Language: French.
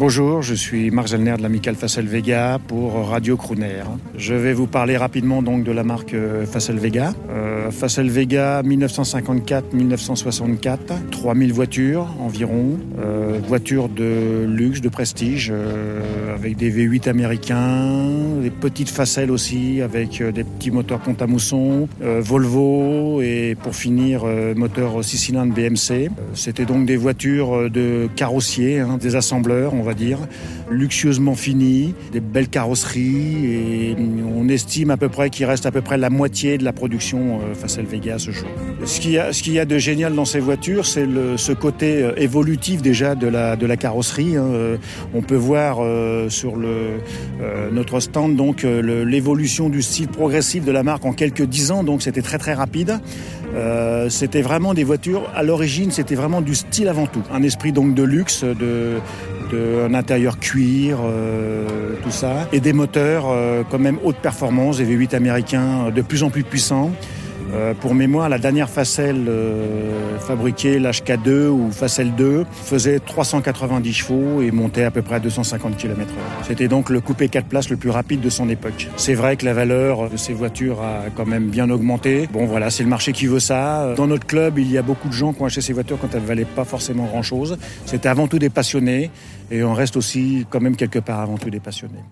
Bonjour, je suis Marc Zellner de l'Amical Facel Vega pour Radio Crooner. Je vais vous parler rapidement donc de la marque euh, Facel Vega. Euh, Facel Vega 1954-1964, 3000 voitures environ, euh, voitures de luxe, de prestige, avec des V8 américains, des petites facelles aussi avec des petits moteurs pont à mousson, Volvo et pour finir moteur 6 cylindres BMC. C'était donc des voitures de carrossiers, hein, des assembleurs dire, luxueusement finies, des belles carrosseries et on estime à peu près qu'il reste à peu près la moitié de la production euh, Vega à ce jour. Ce qu'il y a, y a de génial dans ces voitures, c'est le- ce côté euh, évolutif déjà de la, de la carrosserie. hein. Euh, On peut voir sur le, notre stand donc le- l'évolution du style progressif de la marque en quelques dix ans, donc c'était très très rapide. C'était vraiment des voitures, à l'origine c'était vraiment du style avant tout. Un esprit donc de luxe, de, de un intérieur cuir, euh, tout ça, et des moteurs euh, quand même haute performance, des V8 américains euh, de plus en plus puissants. Euh, pour mémoire, la dernière facelle euh, fabriquée, l'HK2 ou facelle 2, faisait 390 chevaux et montait à peu près à 250 km/h. C'était donc le coupé 4 places le plus rapide de son époque. C'est vrai que la valeur de ces voitures a quand même bien augmenté. Bon voilà, c'est le marché qui veut ça. Dans notre club, il y a beaucoup de gens qui ont acheté ces voitures quand elles valaient pas forcément grand-chose. C'était avant tout des passionnés et on reste aussi quand même quelque part avant tout des passionnés.